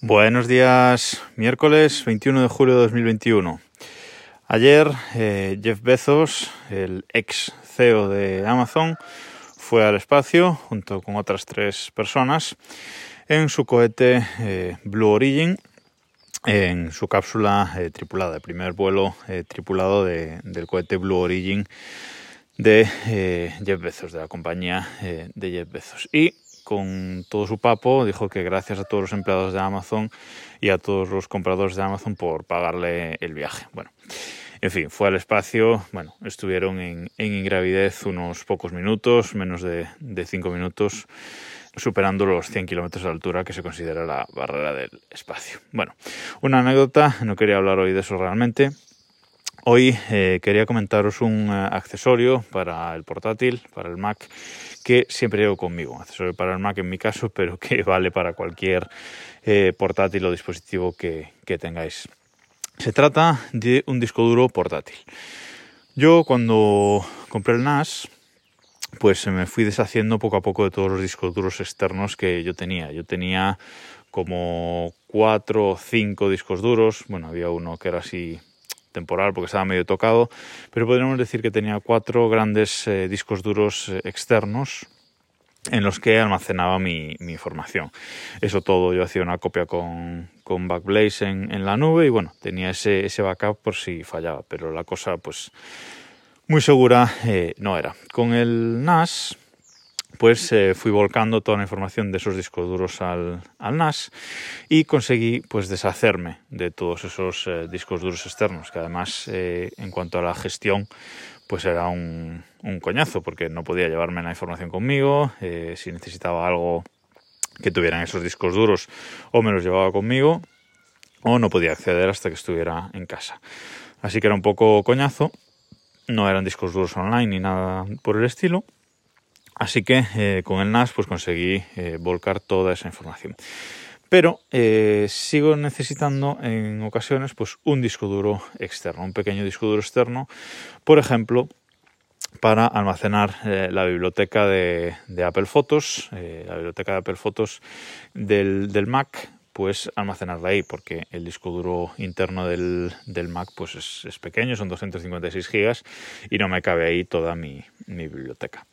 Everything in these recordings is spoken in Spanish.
Buenos días, miércoles 21 de julio de 2021. Ayer eh, Jeff Bezos, el ex CEO de Amazon, fue al espacio junto con otras tres personas en su cohete eh, Blue Origin, en su cápsula eh, tripulada, el primer vuelo tripulado del cohete Blue Origin de Jeff Bezos, de la compañía de Jeff Bezos. Y con todo su papo, dijo que gracias a todos los empleados de Amazon y a todos los compradores de Amazon por pagarle el viaje. Bueno, en fin, fue al espacio, bueno, estuvieron en, ingravidez unos pocos minutos, menos de, de cinco minutos, superando los 100 kilómetros de altura que se considera la barrera del espacio. Bueno, una anécdota, no quería hablar hoy de eso realmente, Hoy eh, quería comentaros un eh, accesorio para el portátil, para el Mac, que siempre llevo conmigo. Accesorio para el Mac en mi caso, pero que vale para cualquier eh, portátil o dispositivo que, que tengáis. Se trata de un disco duro portátil. Yo cuando compré el NAS, pues me fui deshaciendo poco a poco de todos los discos duros externos que yo tenía. Yo tenía como cuatro o cinco discos duros. Bueno, había uno que era así temporal porque estaba medio tocado, pero podríamos decir que tenía cuatro grandes eh, discos duros eh, externos en los que almacenaba mi, información. Eso todo yo hacía una copia con, con Backblaze en, la nube y bueno, tenía ese, ese backup por si fallaba, pero la cosa pues muy segura eh, no era. Con el NAS pues fui volcando toda la información de esos discos duros al, NAS y conseguí pues deshacerme de todos esos eh, discos duros externos, que además eh, en cuanto a la gestión pues era un, un, coñazo porque no podía llevarme la información conmigo, si necesitaba algo que tuvieran esos discos duros o me los llevaba conmigo o no podía acceder hasta que estuviera en casa. Así que era un poco coñazo, no eran discos duros online ni nada por el estilo Así que eh, con el NAS pues conseguí eh, volcar toda esa información. Pero eh, sigo necesitando en ocasiones pues un disco duro externo, un pequeño disco duro externo, por ejemplo, para almacenar la biblioteca de, Apple Photos, la biblioteca de Apple Photos del Mac pues almacenarla ahí, porque el disco duro interno del, Mac pues es, pequeño, son 256 gigas y no me cabe ahí toda mi, biblioteca.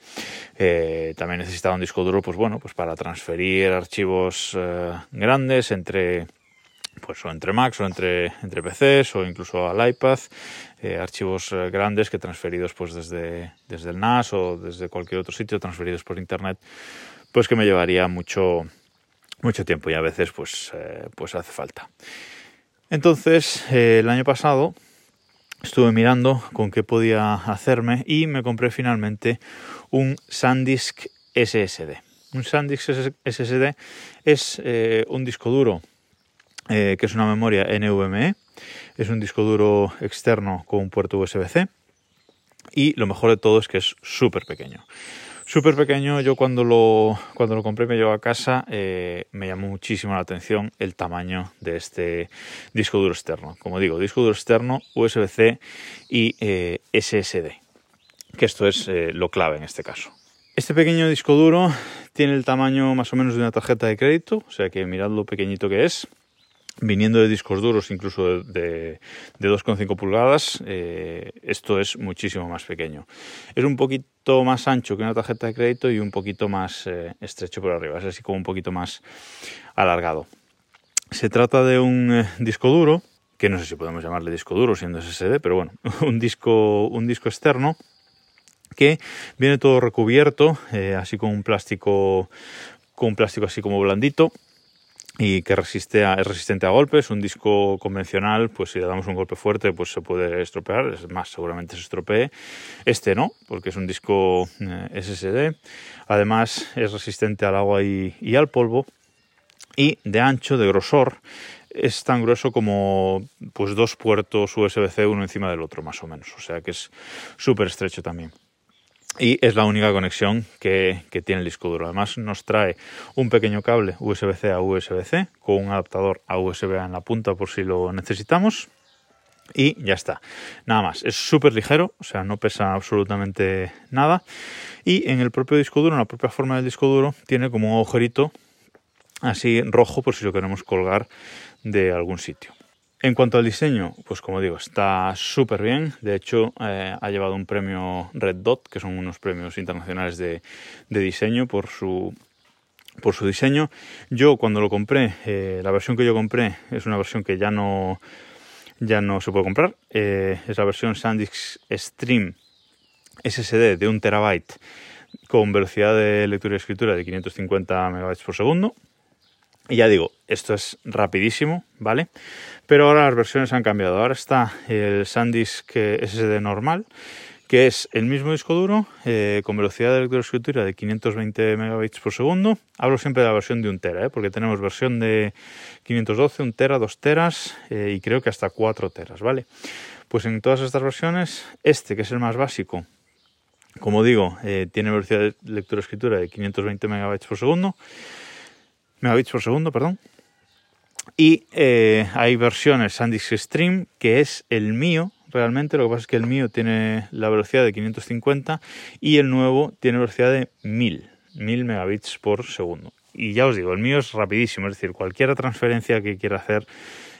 Eh, también necesitaba un disco duro, pues bueno, pues para transferir archivos eh, grandes entre pues o entre Macs o entre, entre PCs o incluso al iPad, eh, archivos grandes que transferidos pues desde, desde el NAS o desde cualquier otro sitio, transferidos por internet, pues que me llevaría mucho, mucho tiempo y a veces pues, eh, pues hace falta. Entonces, eh, el año pasado estuve mirando con qué podía hacerme y me compré finalmente un SanDisk SSD. Un SanDisk SSD es eh, un disco duro que es una memoria NVMe, es un disco duro externo con un puerto USB-C y lo mejor de todo es que es súper pequeño súper pequeño. Yo cuando lo, cuando lo compré me llevo a casa eh, me llamó muchísimo la atención el tamaño de este disco duro externo. Como digo, disco duro externo, USB-C y eh, SSD, que esto es eh, lo clave en este caso. Este pequeño disco duro tiene el tamaño más o menos de una tarjeta de crédito, o sea que mirad lo pequeñito que es viniendo de discos duros incluso de, 2,5 pulgadas, eh, esto es muchísimo más pequeño. Es un poquito más ancho que una tarjeta de crédito y un poquito más eh, estrecho por arriba, es así como un poquito más alargado. Se trata de un eh, disco duro, que no sé si podemos llamarle disco duro siendo SSD, pero bueno, un disco, un disco externo que viene todo recubierto, así con un plástico, con un plástico así como blandito, y que resiste es resistente a golpes. Un disco convencional, pues si le damos un golpe fuerte, pues se puede estropear. Es más, seguramente se estropee. Este no, porque es un disco eh, SSD. Además, es resistente al agua y, al polvo. Y de ancho, de grosor, es tan grueso como pues dos puertos USB-C uno encima del otro, más o menos. O sea que es súper estrecho también y es la única conexión que, tiene el disco duro. Además nos trae un pequeño cable USB-C a USB-C con un adaptador a USB en la punta por si lo necesitamos y ya está. Nada más, es súper ligero, o sea, no pesa absolutamente nada y en el propio disco duro, en la propia forma del disco duro, tiene como un agujerito así rojo por si lo queremos colgar de algún sitio. En cuanto al diseño, pues como digo, está súper bien. De hecho, eh, ha llevado un premio Red Dot, que son unos premios internacionales de, diseño por su, por su diseño. Yo cuando lo compré, eh, la versión que yo compré es una versión que ya no, ya no se puede comprar. Eh, es la versión SanDisk Stream SSD de 1 terabyte con velocidad de lectura y escritura de 550 megabytes por segundo. Y ya digo, esto es rapidísimo, ¿vale? Pero ahora las versiones han cambiado. Ahora está el SanDisk SSD normal, que es el mismo disco duro eh, con velocidad de lectura y escritura de 520 megabytes por segundo. Hablo siempre de la versión de 1 tera, ¿eh? porque tenemos versión de 512, 1 tera, 2 teras eh, y creo que hasta 4 teras, ¿vale? Pues en todas estas versiones, este que es el más básico, como digo, eh, tiene velocidad de lectura y escritura de 520 megabytes por segundo, megabits por segundo, perdón. Y eh, hay versiones SanDisk Stream, que es el mío, realmente. Lo que pasa es que el mío tiene la velocidad de 550 y el nuevo tiene velocidad de 1000, 1000 megabits por segundo. Y ya os digo, el mío es rapidísimo, es decir, cualquier transferencia que quiera hacer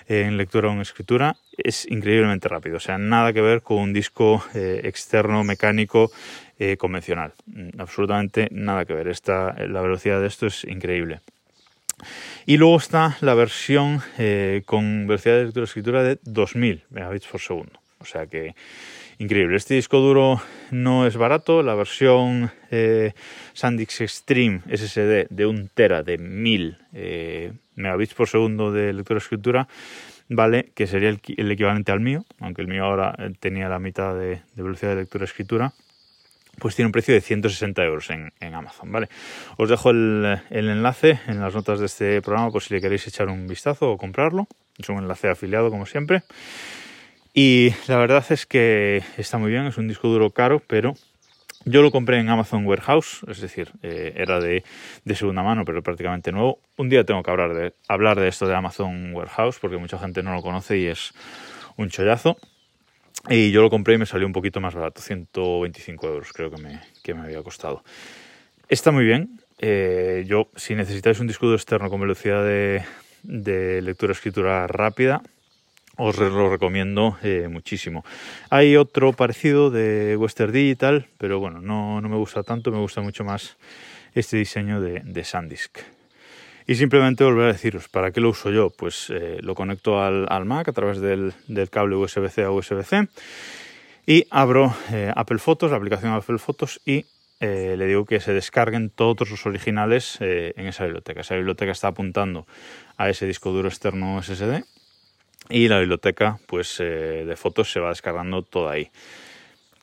en lectura o en escritura es increíblemente rápido. O sea, nada que ver con un disco eh, externo mecánico eh, convencional. Mm, absolutamente nada que ver. Esta, la velocidad de esto es increíble. Y luego está la versión eh, con velocidad de lectura y escritura de 2000 megabits por segundo. O sea que increíble. Este disco duro no es barato. La versión eh, SanDisk Extreme SSD de 1 tera de 1000 eh, por segundo de lectura y escritura vale que sería el, equivalente al mío, aunque el mío ahora tenía la mitad de, de velocidad de lectura y escritura pues tiene un precio de 160 euros en, Amazon, ¿vale? Os dejo el, enlace en las notas de este programa por si le queréis echar un vistazo o comprarlo. Es un enlace afiliado, como siempre. Y la verdad es que está muy bien, es un disco duro caro, pero yo lo compré en Amazon Warehouse, es decir, eh, era de, segunda mano, pero prácticamente nuevo. Un día tengo que hablar de, hablar de esto de Amazon Warehouse, porque mucha gente no lo conoce y es un chollazo. Y yo lo compré y me salió un poquito más barato, 125 euros creo que me, que me había costado. Está muy bien. Eh, yo, si necesitáis un disco externo con velocidad de, de lectura-escritura rápida, os lo recomiendo eh, muchísimo. Hay otro parecido de Western Digital, pero bueno, no, no, me gusta tanto, me gusta mucho más este diseño de, de SanDisk. Y simplemente volver a deciros, ¿para qué lo uso yo? Pues eh, lo conecto al, Mac a través del, cable USB-C a USB-C y abro eh, Apple Photos, la aplicación Apple Photos y eh, le digo que se descarguen todos los originales en esa biblioteca. Esa biblioteca está apuntando a ese disco duro externo SSD y la biblioteca pues, de fotos se va descargando toda ahí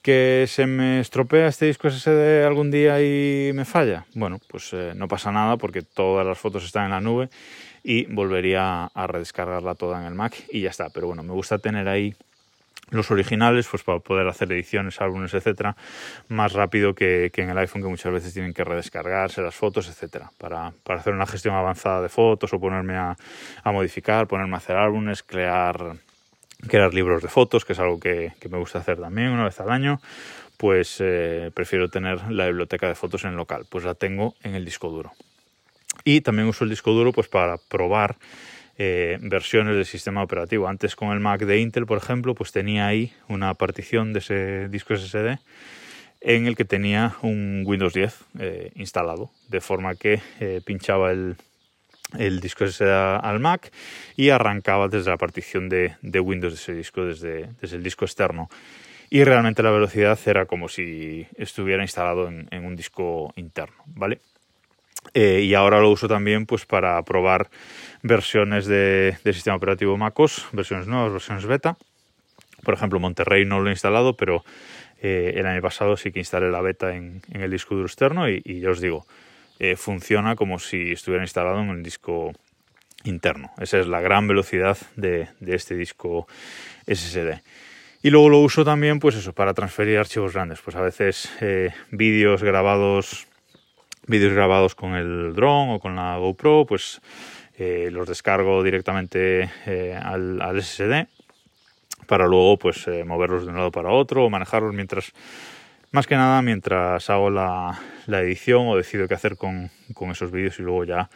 que se me estropea este disco SSD algún día y me falla, bueno, pues eh, no pasa nada porque todas las fotos están en la nube y volvería a redescargarla toda en el Mac y ya está. Pero bueno, me gusta tener ahí los originales, pues para poder hacer ediciones, álbumes, etcétera, más rápido que, en el iPhone, que muchas veces tienen que redescargarse las fotos, etcétera, para, para hacer una gestión avanzada de fotos o ponerme a, a modificar, ponerme a hacer álbumes, crear crear libros de fotos, que es algo que, me gusta hacer también una vez al año, pues eh, prefiero tener la biblioteca de fotos en local, pues la tengo en el disco duro. Y también uso el disco duro pues para probar eh, versiones del sistema operativo. Antes con el Mac de Intel, por ejemplo, pues tenía ahí una partición de ese disco SSD en el que tenía un Windows 10 eh, instalado, de forma que pinchaba el, el disco se da al Mac y arrancaba desde la partición de, Windows de ese disco, desde, desde, el disco externo. Y realmente la velocidad era como si estuviera instalado en, un disco interno, ¿vale? Eh, y ahora lo uso también pues para probar versiones de, sistema operativo MacOS, versiones nuevas, versiones beta. Por ejemplo, Monterrey no lo he instalado, pero eh, el año pasado sí que instalé la beta en, el disco duro externo y, y ya os digo, eh, funciona como si estuviera instalado en el disco interno. Esa es la gran velocidad de, este disco SSD. Y luego lo uso también, pues eso, para transferir archivos grandes. Pues a veces eh, vídeos grabados, vídeos grabados con el drone o con la GoPro, pues eh, los descargo directamente al, al, SSD para luego pues moverlos de un lado para otro o manejarlos mientras Más que nada mientras hago la, edición o decido qué hacer con, esos vídeos y luego ya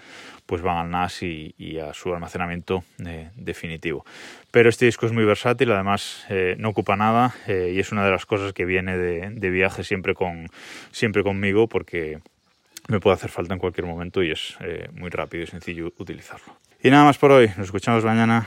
pues van al NAS y, a su almacenamiento eh, definitivo. Pero este disco es muy versátil, además eh, no ocupa nada eh, y es una de las cosas que viene de, de, viaje siempre, con, siempre conmigo porque me puede hacer falta en cualquier momento y es muy rápido y sencillo utilizarlo. Y nada más por hoy, nos escuchamos mañana.